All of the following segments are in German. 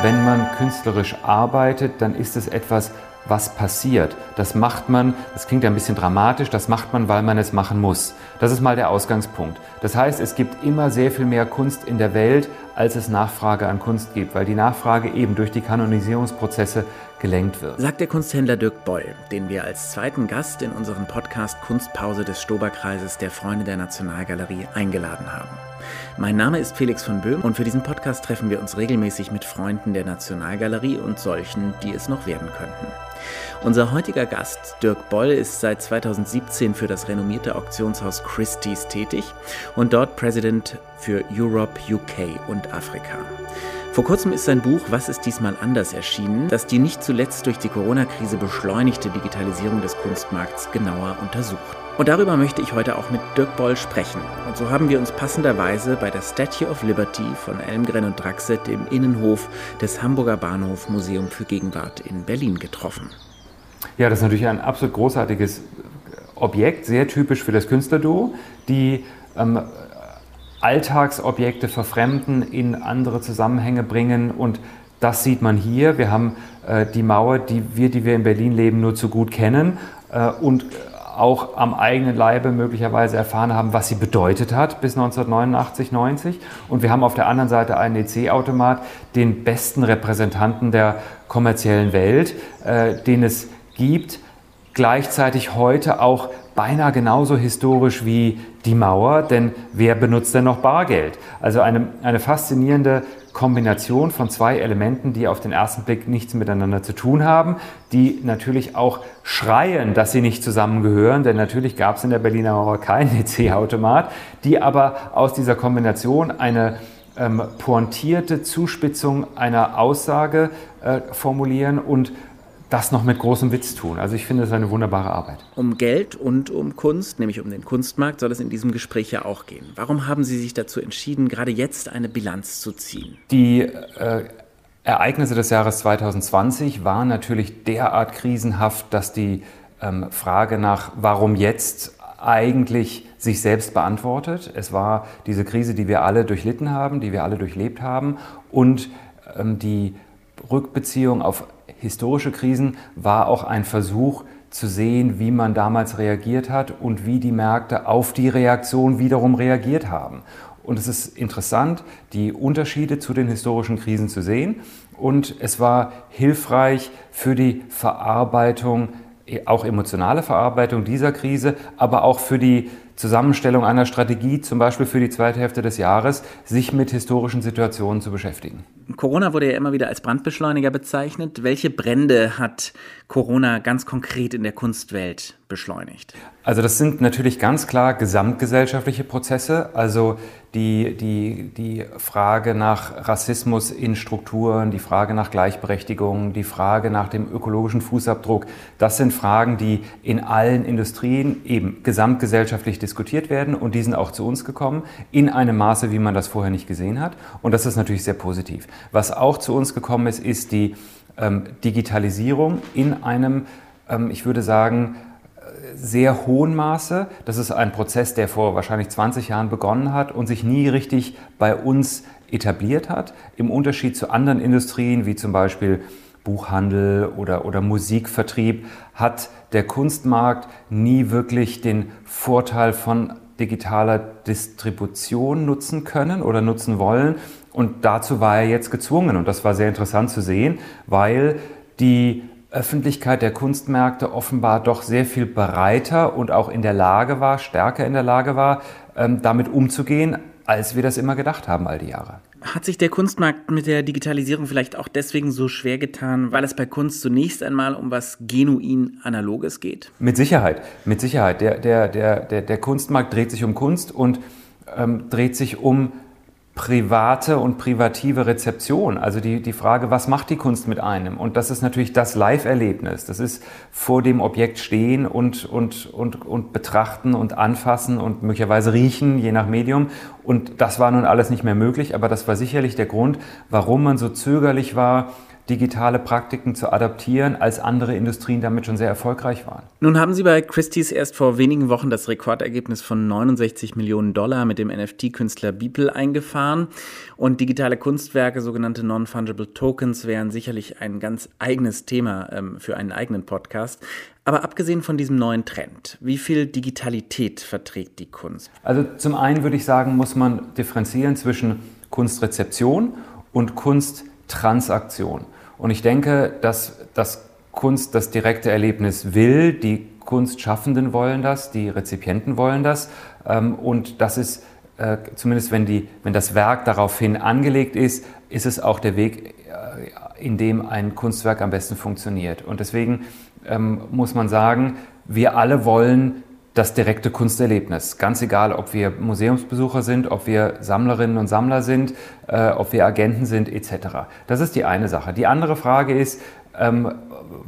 Wenn man künstlerisch arbeitet, dann ist es etwas, was passiert. Das macht man, das klingt ein bisschen dramatisch, das macht man, weil man es machen muss. Das ist mal der Ausgangspunkt. Das heißt, es gibt immer sehr viel mehr Kunst in der Welt, als es Nachfrage an Kunst gibt, weil die Nachfrage eben durch die Kanonisierungsprozesse gelenkt wird. Sagt der Kunsthändler Dirk Boll, den wir als zweiten Gast in unseren Podcast Kunstpause des Stoberkreises der Freunde der Nationalgalerie eingeladen haben. Mein Name ist Felix von Böhm und für diesen Podcast treffen wir uns regelmäßig mit Freunden der Nationalgalerie und solchen, die es noch werden könnten. Unser heutiger Gast, Dirk Boll, ist seit 2017 für das renommierte Auktionshaus Christie's tätig und dort President für Europe, UK und Afrika. Vor kurzem ist sein Buch Was ist diesmal anders erschienen, das die nicht zuletzt durch die Corona-Krise beschleunigte Digitalisierung des Kunstmarkts genauer untersucht. Und darüber möchte ich heute auch mit Dirk Boll sprechen. Und so haben wir uns passenderweise bei der Statue of Liberty von Elmgren und Draxet im Innenhof des Hamburger Bahnhof Museum für Gegenwart in Berlin getroffen. Ja, das ist natürlich ein absolut großartiges Objekt, sehr typisch für das Künstlerduo, die ähm, Alltagsobjekte verfremden, in andere Zusammenhänge bringen und das sieht man hier. Wir haben äh, die Mauer, die wir, die wir in Berlin leben, nur zu gut kennen äh, und auch am eigenen Leibe möglicherweise erfahren haben, was sie bedeutet hat bis 1989, 90. Und wir haben auf der anderen Seite einen EC-Automat, den besten Repräsentanten der kommerziellen Welt, äh, den es gibt, gleichzeitig heute auch beinahe genauso historisch wie die Mauer, denn wer benutzt denn noch Bargeld? Also eine, eine faszinierende Kombination von zwei Elementen, die auf den ersten Blick nichts miteinander zu tun haben, die natürlich auch schreien, dass sie nicht zusammengehören, denn natürlich gab es in der Berliner Mauer keinen EC-Automat, die aber aus dieser Kombination eine ähm, pointierte Zuspitzung einer Aussage äh, formulieren und das noch mit großem Witz tun. Also ich finde es eine wunderbare Arbeit. Um Geld und um Kunst, nämlich um den Kunstmarkt, soll es in diesem Gespräch ja auch gehen. Warum haben Sie sich dazu entschieden, gerade jetzt eine Bilanz zu ziehen? Die äh, Ereignisse des Jahres 2020 waren natürlich derart krisenhaft, dass die ähm, Frage nach, warum jetzt eigentlich sich selbst beantwortet. Es war diese Krise, die wir alle durchlitten haben, die wir alle durchlebt haben und ähm, die Rückbeziehung auf historische Krisen war auch ein Versuch zu sehen, wie man damals reagiert hat und wie die Märkte auf die Reaktion wiederum reagiert haben. Und es ist interessant, die Unterschiede zu den historischen Krisen zu sehen. Und es war hilfreich für die Verarbeitung, auch emotionale Verarbeitung dieser Krise, aber auch für die Zusammenstellung einer Strategie, zum Beispiel für die zweite Hälfte des Jahres, sich mit historischen Situationen zu beschäftigen. Corona wurde ja immer wieder als Brandbeschleuniger bezeichnet. Welche Brände hat Corona ganz konkret in der Kunstwelt beschleunigt? Also das sind natürlich ganz klar gesamtgesellschaftliche Prozesse. Also die, die, die Frage nach Rassismus in Strukturen, die Frage nach Gleichberechtigung, die Frage nach dem ökologischen Fußabdruck, das sind Fragen, die in allen Industrien eben gesamtgesellschaftlich diskutiert werden und die sind auch zu uns gekommen in einem Maße, wie man das vorher nicht gesehen hat. Und das ist natürlich sehr positiv. Was auch zu uns gekommen ist, ist die ähm, Digitalisierung in einem, ähm, ich würde sagen, sehr hohen Maße. Das ist ein Prozess, der vor wahrscheinlich 20 Jahren begonnen hat und sich nie richtig bei uns etabliert hat. Im Unterschied zu anderen Industrien, wie zum Beispiel Buchhandel oder, oder Musikvertrieb, hat der Kunstmarkt nie wirklich den Vorteil von digitaler Distribution nutzen können oder nutzen wollen. Und dazu war er jetzt gezwungen. Und das war sehr interessant zu sehen, weil die Öffentlichkeit der Kunstmärkte offenbar doch sehr viel bereiter und auch in der Lage war, stärker in der Lage war, ähm, damit umzugehen, als wir das immer gedacht haben all die Jahre. Hat sich der Kunstmarkt mit der Digitalisierung vielleicht auch deswegen so schwer getan, weil es bei Kunst zunächst einmal um was genuin Analoges geht? Mit Sicherheit, mit Sicherheit. Der, der, der, der, der Kunstmarkt dreht sich um Kunst und ähm, dreht sich um private und privative Rezeption. Also die, die Frage, was macht die Kunst mit einem? Und das ist natürlich das Live-Erlebnis. Das ist vor dem Objekt stehen und, und, und, und betrachten und anfassen und möglicherweise riechen, je nach Medium. Und das war nun alles nicht mehr möglich, aber das war sicherlich der Grund, warum man so zögerlich war, digitale Praktiken zu adaptieren, als andere Industrien damit schon sehr erfolgreich waren. Nun haben Sie bei Christie's erst vor wenigen Wochen das Rekordergebnis von 69 Millionen Dollar mit dem NFT-Künstler Beeple eingefahren. Und digitale Kunstwerke, sogenannte Non-Fungible Tokens, wären sicherlich ein ganz eigenes Thema ähm, für einen eigenen Podcast. Aber abgesehen von diesem neuen Trend, wie viel Digitalität verträgt die Kunst? Also zum einen würde ich sagen, muss man differenzieren zwischen Kunstrezeption und Kunsttransaktion. Und ich denke, dass das Kunst das direkte Erlebnis will, die Kunstschaffenden wollen das, die Rezipienten wollen das. Ähm, und das ist, äh, zumindest wenn, die, wenn das Werk daraufhin angelegt ist, ist es auch der Weg, äh, in dem ein Kunstwerk am besten funktioniert. Und deswegen ähm, muss man sagen, wir alle wollen das direkte Kunsterlebnis. Ganz egal, ob wir Museumsbesucher sind, ob wir Sammlerinnen und Sammler sind, äh, ob wir Agenten sind, etc. Das ist die eine Sache. Die andere Frage ist, ähm,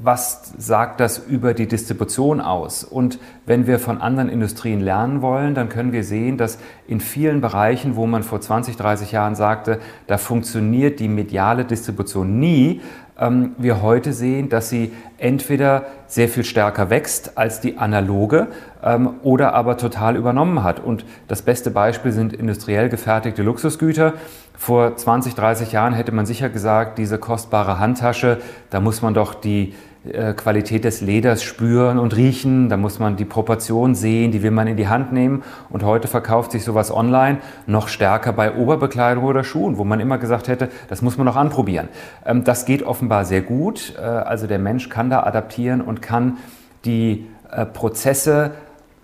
was sagt das über die Distribution aus? Und wenn wir von anderen Industrien lernen wollen, dann können wir sehen, dass in vielen Bereichen, wo man vor 20, 30 Jahren sagte, da funktioniert die mediale Distribution nie, ähm, wir heute sehen, dass sie entweder sehr viel stärker wächst als die analoge ähm, oder aber total übernommen hat. Und das beste Beispiel sind industriell gefertigte Luxusgüter. Vor 20, 30 Jahren hätte man sicher gesagt, diese kostbare Handtasche, da muss man doch die Qualität des Leders spüren und riechen, da muss man die Proportion sehen, die will man in die Hand nehmen. Und heute verkauft sich sowas online noch stärker bei Oberbekleidung oder Schuhen, wo man immer gesagt hätte, das muss man noch anprobieren. Ähm, das geht offenbar sehr gut. Äh, also der Mensch kann da adaptieren und kann die äh, Prozesse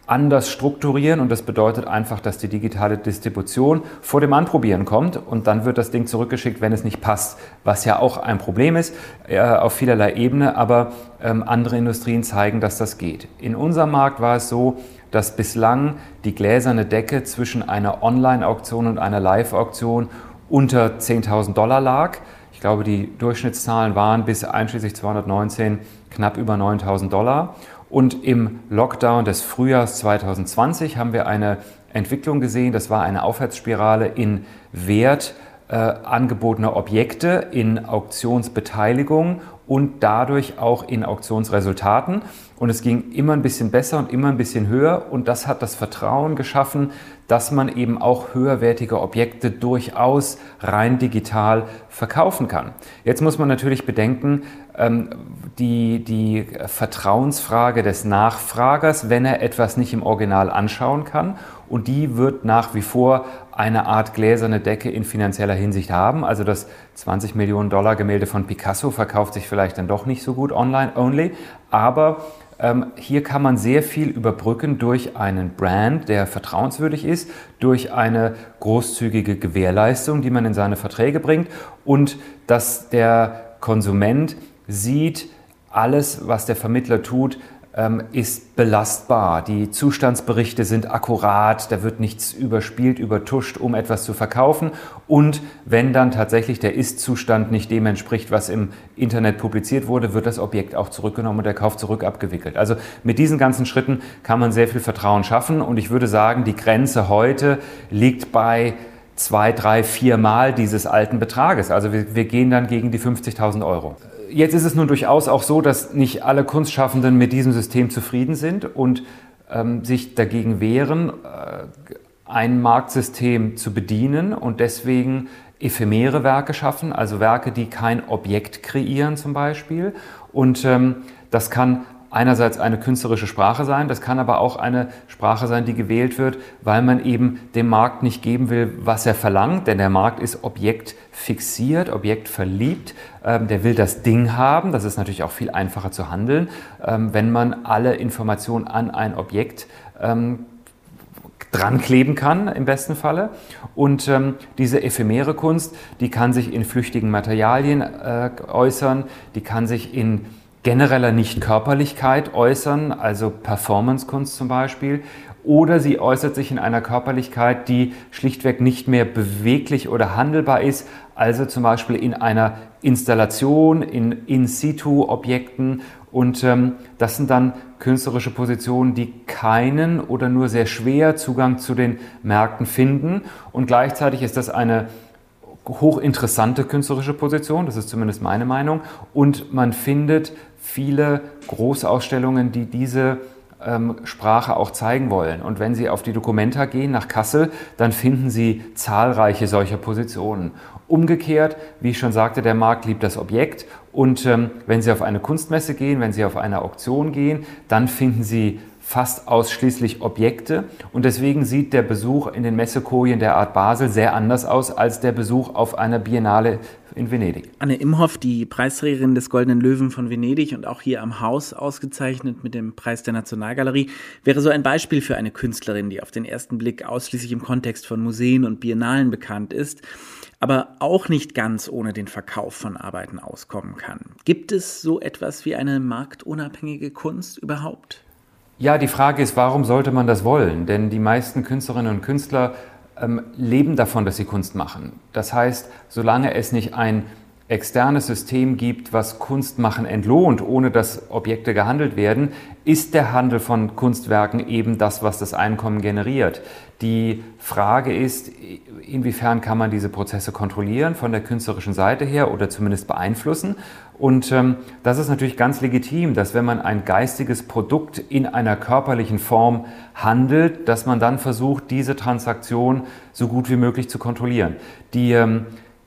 anders strukturieren und das bedeutet einfach, dass die digitale Distribution vor dem Anprobieren kommt und dann wird das Ding zurückgeschickt, wenn es nicht passt, was ja auch ein Problem ist äh, auf vielerlei Ebene, aber ähm, andere Industrien zeigen, dass das geht. In unserem Markt war es so, dass bislang die gläserne Decke zwischen einer Online-Auktion und einer Live-Auktion unter 10.000 Dollar lag. Ich glaube, die Durchschnittszahlen waren bis einschließlich 219 knapp über 9.000 Dollar. Und im Lockdown des Frühjahrs 2020 haben wir eine Entwicklung gesehen, das war eine Aufwärtsspirale in Wert äh, angebotener Objekte, in Auktionsbeteiligung und dadurch auch in Auktionsresultaten. Und es ging immer ein bisschen besser und immer ein bisschen höher. Und das hat das Vertrauen geschaffen, dass man eben auch höherwertige Objekte durchaus rein digital verkaufen kann. Jetzt muss man natürlich bedenken, ähm, die, die Vertrauensfrage des Nachfragers, wenn er etwas nicht im Original anschauen kann. Und die wird nach wie vor eine Art gläserne Decke in finanzieller Hinsicht haben. Also das 20 Millionen Dollar Gemälde von Picasso verkauft sich vielleicht dann doch nicht so gut online only. Aber ähm, hier kann man sehr viel überbrücken durch einen Brand, der vertrauenswürdig ist, durch eine großzügige Gewährleistung, die man in seine Verträge bringt und dass der Konsument sieht, alles, was der Vermittler tut, ist belastbar. Die Zustandsberichte sind akkurat, da wird nichts überspielt, übertuscht, um etwas zu verkaufen. Und wenn dann tatsächlich der Ist-Zustand nicht dem entspricht, was im Internet publiziert wurde, wird das Objekt auch zurückgenommen und der Kauf zurück abgewickelt. Also mit diesen ganzen Schritten kann man sehr viel Vertrauen schaffen. Und ich würde sagen, die Grenze heute liegt bei zwei, drei, vier Mal dieses alten Betrages. Also wir, wir gehen dann gegen die 50.000 Euro. Jetzt ist es nun durchaus auch so, dass nicht alle Kunstschaffenden mit diesem System zufrieden sind und ähm, sich dagegen wehren, äh, ein Marktsystem zu bedienen und deswegen ephemere Werke schaffen, also Werke, die kein Objekt kreieren zum Beispiel. Und ähm, das kann einerseits eine künstlerische Sprache sein, das kann aber auch eine Sprache sein, die gewählt wird, weil man eben dem Markt nicht geben will, was er verlangt, denn der Markt ist objektfixiert, objektverliebt, ähm, der will das Ding haben, das ist natürlich auch viel einfacher zu handeln, ähm, wenn man alle Informationen an ein Objekt ähm, dran kann, im besten Falle. Und ähm, diese ephemere Kunst, die kann sich in flüchtigen Materialien äh, äußern, die kann sich in genereller Nichtkörperlichkeit äußern, also Performancekunst zum Beispiel, oder sie äußert sich in einer Körperlichkeit, die schlichtweg nicht mehr beweglich oder handelbar ist, also zum Beispiel in einer Installation, in In-situ-Objekten. Und ähm, das sind dann künstlerische Positionen, die keinen oder nur sehr schwer Zugang zu den Märkten finden. Und gleichzeitig ist das eine hochinteressante künstlerische Position, das ist zumindest meine Meinung. Und man findet viele Großausstellungen, die diese ähm, Sprache auch zeigen wollen. Und wenn Sie auf die Documenta gehen nach Kassel, dann finden Sie zahlreiche solcher Positionen. Umgekehrt, wie ich schon sagte, der Markt liebt das Objekt. Und ähm, wenn Sie auf eine Kunstmesse gehen, wenn Sie auf eine Auktion gehen, dann finden Sie fast ausschließlich Objekte und deswegen sieht der Besuch in den Messekojen der Art Basel sehr anders aus als der Besuch auf einer Biennale in Venedig. Anne Imhoff, die Preisträgerin des Goldenen Löwen von Venedig und auch hier am Haus ausgezeichnet mit dem Preis der Nationalgalerie, wäre so ein Beispiel für eine Künstlerin, die auf den ersten Blick ausschließlich im Kontext von Museen und Biennalen bekannt ist aber auch nicht ganz ohne den Verkauf von Arbeiten auskommen kann. Gibt es so etwas wie eine marktunabhängige Kunst überhaupt? Ja, die Frage ist, warum sollte man das wollen? Denn die meisten Künstlerinnen und Künstler ähm, leben davon, dass sie Kunst machen. Das heißt, solange es nicht ein externes System gibt, was Kunstmachen entlohnt, ohne dass Objekte gehandelt werden, ist der Handel von Kunstwerken eben das, was das Einkommen generiert. Die Frage ist, inwiefern kann man diese Prozesse kontrollieren von der künstlerischen Seite her oder zumindest beeinflussen. Und ähm, das ist natürlich ganz legitim, dass wenn man ein geistiges Produkt in einer körperlichen Form handelt, dass man dann versucht, diese Transaktion so gut wie möglich zu kontrollieren. Die ähm,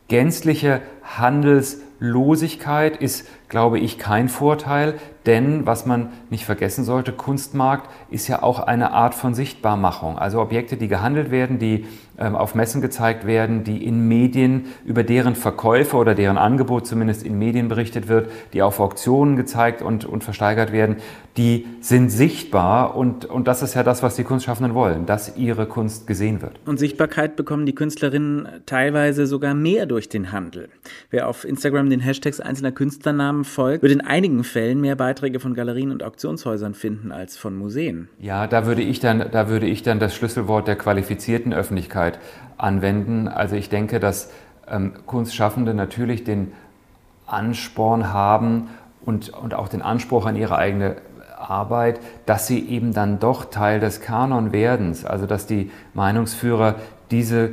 gänzliche Handelslosigkeit ist, glaube ich, kein Vorteil, denn was man nicht vergessen sollte, Kunstmarkt ist ja auch eine Art von Sichtbarmachung. Also Objekte, die gehandelt werden, die ähm, auf Messen gezeigt werden, die in Medien über deren Verkäufe oder deren Angebot zumindest in Medien berichtet wird, die auf Auktionen gezeigt und, und versteigert werden, die sind sichtbar und, und das ist ja das, was die Kunstschaffenden wollen, dass ihre Kunst gesehen wird. Und Sichtbarkeit bekommen die Künstlerinnen teilweise sogar mehr durch den Handel. Wer auf Instagram den Hashtags einzelner Künstlernamen folgt, wird in einigen Fällen mehr Beiträge von Galerien und Auktionshäusern finden als von Museen. Ja, da würde ich dann, da würde ich dann das Schlüsselwort der qualifizierten Öffentlichkeit anwenden. Also ich denke, dass ähm, Kunstschaffende natürlich den Ansporn haben und, und auch den Anspruch an ihre eigene Arbeit, dass sie eben dann doch Teil des Kanon werden. Also dass die Meinungsführer diese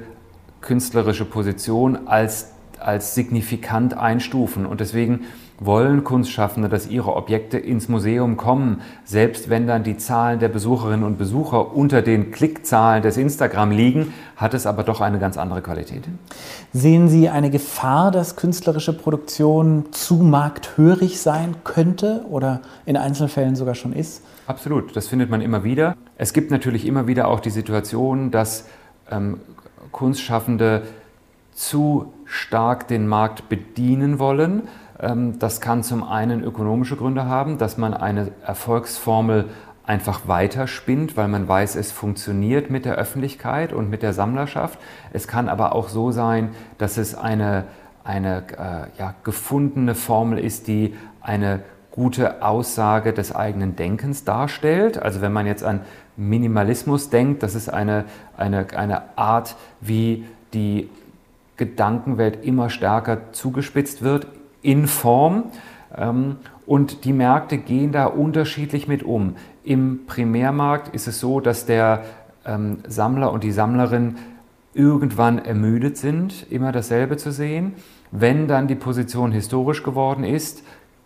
künstlerische Position als, als signifikant einstufen. Und deswegen wollen Kunstschaffende, dass ihre Objekte ins Museum kommen, selbst wenn dann die Zahlen der Besucherinnen und Besucher unter den Klickzahlen des Instagram liegen, hat es aber doch eine ganz andere Qualität. Sehen Sie eine Gefahr, dass künstlerische Produktion zu markthörig sein könnte oder in Einzelfällen sogar schon ist? Absolut, das findet man immer wieder. Es gibt natürlich immer wieder auch die Situation, dass ähm, Kunstschaffende zu stark den Markt bedienen wollen das kann zum einen ökonomische Gründe haben, dass man eine Erfolgsformel einfach weiterspinnt, weil man weiß, es funktioniert mit der Öffentlichkeit und mit der Sammlerschaft. Es kann aber auch so sein, dass es eine, eine äh, ja, gefundene Formel ist, die eine gute Aussage des eigenen Denkens darstellt. Also wenn man jetzt an Minimalismus denkt, das ist eine, eine, eine Art, wie die Gedankenwelt immer stärker zugespitzt wird, in Form. Ähm, und die Märkte gehen da unterschiedlich mit um. Im Primärmarkt ist es so, dass der ähm, Sammler und die Sammlerin irgendwann ermüdet sind, immer dasselbe zu sehen. Wenn dann die Position historisch geworden ist,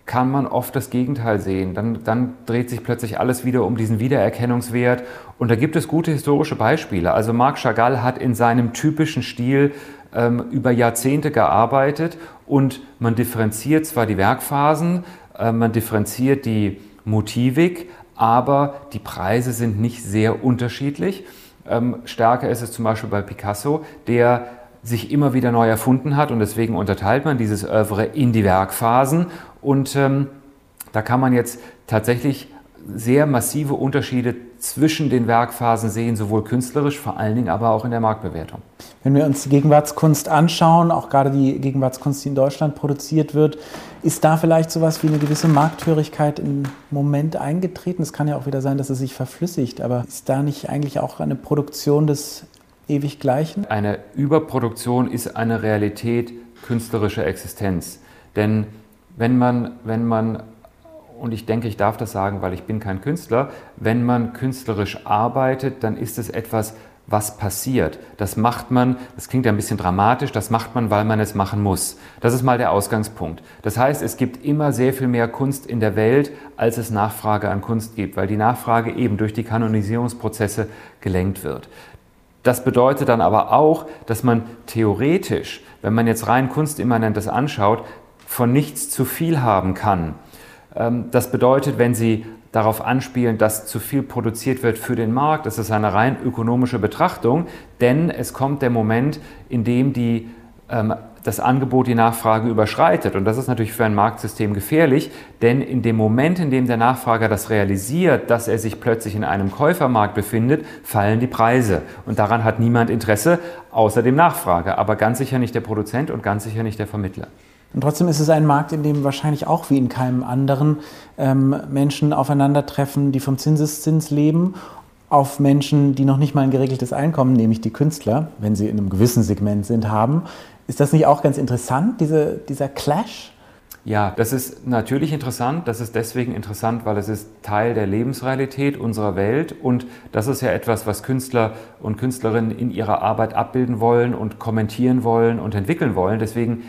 kann man oft das Gegenteil sehen. Dann, dann, dreht sich plötzlich alles wieder um diesen Wiedererkennungswert. Und da gibt es gute historische Beispiele. Also Marc Chagall hat in seinem typischen Stil ähm, über Jahrzehnte gearbeitet und man differenziert zwar die Werkphasen, äh, man differenziert die Motivik, aber die Preise sind nicht sehr unterschiedlich. Ähm, stärker ist es zum Beispiel bei Picasso, der sich immer wieder neu erfunden hat und deswegen unterteilt man dieses Oeuvre in die Werkphasen und ähm, da kann man jetzt tatsächlich sehr massive Unterschiede zwischen den Werkphasen sehen, sowohl künstlerisch, vor allen Dingen aber auch in der Marktbewertung. Wenn wir uns die Gegenwartskunst anschauen, auch gerade die Gegenwartskunst, die in Deutschland produziert wird, ist da vielleicht sowas wie eine gewisse Markthörigkeit im Moment eingetreten? Es kann ja auch wieder sein, dass es sich verflüssigt, aber ist da nicht eigentlich auch eine Produktion des ewig Gleichen? Eine Überproduktion ist eine Realität künstlerischer Existenz. Denn wenn man, wenn man und ich denke, ich darf das sagen, weil ich bin kein Künstler, wenn man künstlerisch arbeitet, dann ist es etwas was passiert. Das macht man, das klingt ein bisschen dramatisch, das macht man, weil man es machen muss. Das ist mal der Ausgangspunkt. Das heißt, es gibt immer sehr viel mehr Kunst in der Welt, als es Nachfrage an Kunst gibt, weil die Nachfrage eben durch die Kanonisierungsprozesse gelenkt wird. Das bedeutet dann aber auch, dass man theoretisch, wenn man jetzt rein Kunstimmanentes anschaut, von nichts zu viel haben kann. Ähm, das bedeutet, wenn Sie darauf anspielen, dass zu viel produziert wird für den Markt. Das ist eine rein ökonomische Betrachtung, denn es kommt der Moment, in dem die, ähm, das Angebot die Nachfrage überschreitet. Und das ist natürlich für ein Marktsystem gefährlich, denn in dem Moment, in dem der Nachfrager das realisiert, dass er sich plötzlich in einem Käufermarkt befindet, fallen die Preise. Und daran hat niemand Interesse, außer dem Nachfrager, aber ganz sicher nicht der Produzent und ganz sicher nicht der Vermittler. Und trotzdem ist es ein Markt, in dem wahrscheinlich auch wie in keinem anderen ähm, Menschen aufeinandertreffen, die vom Zinseszins leben, auf Menschen, die noch nicht mal ein geregeltes Einkommen, nämlich die Künstler, wenn sie in einem gewissen Segment sind, haben. Ist das nicht auch ganz interessant, diese, dieser Clash? Ja, das ist natürlich interessant. Das ist deswegen interessant, weil es ist Teil der Lebensrealität unserer Welt und das ist ja etwas, was Künstler und Künstlerinnen in ihrer Arbeit abbilden wollen und kommentieren wollen und entwickeln wollen. Deswegen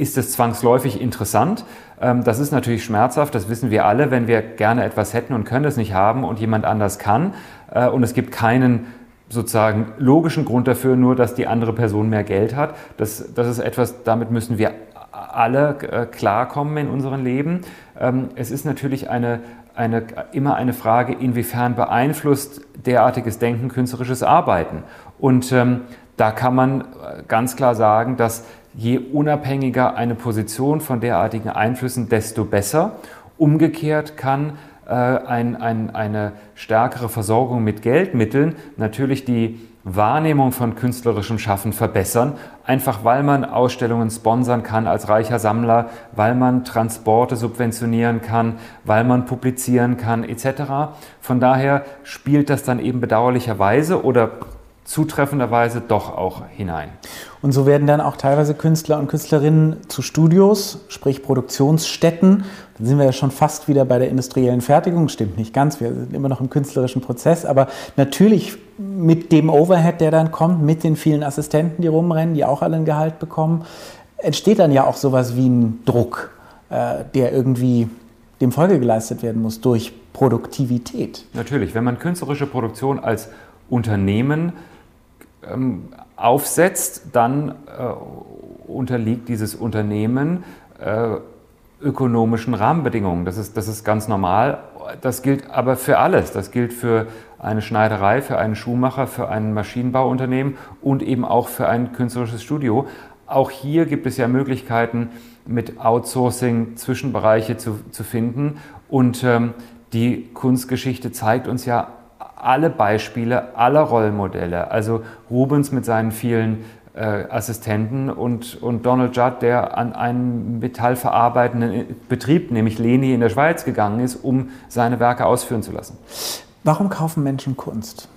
ist es zwangsläufig interessant. Ähm, das ist natürlich schmerzhaft, das wissen wir alle, wenn wir gerne etwas hätten und können es nicht haben und jemand anders kann. Äh, und es gibt keinen sozusagen logischen Grund dafür, nur dass die andere Person mehr Geld hat. Das, das ist etwas, damit müssen wir alle äh, klarkommen in unserem Leben. Ähm, es ist natürlich eine, eine, immer eine Frage, inwiefern beeinflusst derartiges Denken künstlerisches Arbeiten. Und ähm, da kann man äh, ganz klar sagen, dass je unabhängiger eine Position von derartigen Einflüssen, desto besser. Umgekehrt kann äh, ein, ein, eine stärkere Versorgung mit Geldmitteln natürlich die Wahrnehmung von künstlerischem Schaffen verbessern, einfach weil man Ausstellungen sponsern kann als reicher Sammler, weil man Transporte subventionieren kann, weil man publizieren kann etc. Von daher spielt das dann eben bedauerlicherweise oder zutreffenderweise doch auch hinein. Und so werden dann auch teilweise Künstler und Künstlerinnen zu Studios, sprich Produktionsstätten. Dann sind wir ja schon fast wieder bei der industriellen Fertigung. Stimmt nicht ganz, wir sind immer noch im künstlerischen Prozess, aber natürlich mit dem Overhead, der dann kommt, mit den vielen Assistenten, die rumrennen, die auch alle ein Gehalt bekommen, entsteht dann ja auch sowas wie ein Druck, äh, der irgendwie dem Folge geleistet werden muss durch Produktivität. Natürlich, wenn man künstlerische Produktion als Unternehmen ähm, aufsetzt, dann äh, unterliegt dieses Unternehmen äh, ökonomischen Rahmenbedingungen. Das ist, das ist ganz normal. Das gilt aber für alles. Das gilt für eine Schneiderei, für einen Schuhmacher, für ein Maschinenbauunternehmen und eben auch für ein künstlerisches Studio. Auch hier gibt es ja Möglichkeiten, mit Outsourcing Zwischenbereiche zu, zu finden. Und ähm, die Kunstgeschichte zeigt uns ja alle Beispiele aller Rollenmodelle. Also Rubens mit seinen vielen äh, Assistenten und, und Donald Judd, der an einen metallverarbeitenden Betrieb, nämlich Leni in der Schweiz, gegangen ist, um seine Werke ausführen zu lassen. Warum kaufen Menschen Kunst?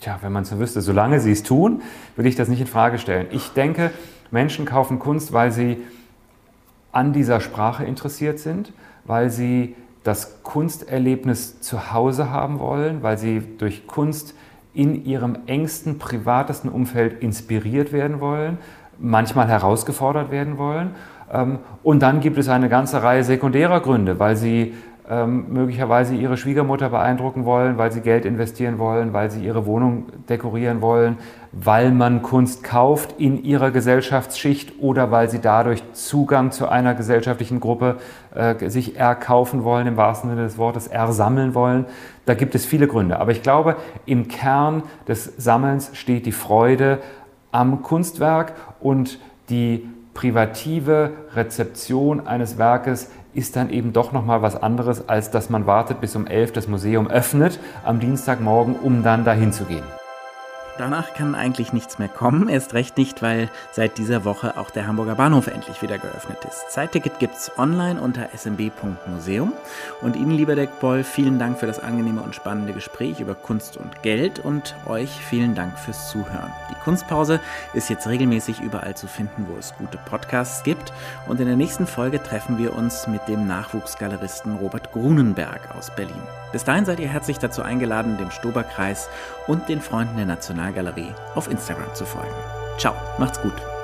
Tja, wenn man es so wüsste, solange sie es tun, will ich das nicht in Frage stellen. Ich denke, Menschen kaufen Kunst, weil sie an dieser Sprache interessiert sind, weil sie das Kunsterlebnis zu Hause haben wollen, weil sie durch Kunst in ihrem engsten, privatesten Umfeld inspiriert werden wollen, manchmal herausgefordert werden wollen. Ähm, und dann gibt es eine ganze Reihe sekundärer Gründe, weil sie ähm, möglicherweise ihre Schwiegermutter beeindrucken wollen, weil sie Geld investieren wollen, weil sie ihre Wohnung dekorieren wollen, weil man Kunst kauft in ihrer Gesellschaftsschicht oder weil sie dadurch Zugang zu einer gesellschaftlichen Gruppe äh, sich erkaufen wollen, im wahrsten Sinne des Wortes ersammeln wollen. Da gibt es viele Gründe. Aber ich glaube, im Kern des Sammelns steht die Freude am Kunstwerk und die privative Rezeption eines Werkes ist dann eben doch noch mal was anderes, als dass man wartet, bis um elf das Museum öffnet am Dienstagmorgen, um dann dahin zu gehen. Danach kann eigentlich nichts mehr kommen, erst recht nicht, weil seit dieser Woche auch der Hamburger Bahnhof endlich wieder geöffnet ist. Zeitticket gibt's online unter smb.museum. Und Ihnen, lieber Deckboll, vielen Dank für das angenehme und spannende Gespräch über Kunst und Geld und euch vielen Dank fürs Zuhören. Die Kunstpause ist jetzt regelmäßig überall zu finden, wo es gute Podcasts gibt. Und in der nächsten Folge treffen wir uns mit dem Nachwuchsgaleristen Robert Grunenberg aus Berlin. Bis dahin seid ihr herzlich dazu eingeladen, dem Stoberkreis und den Freunden der Nationalgalerie auf Instagram zu folgen. Ciao, macht's gut.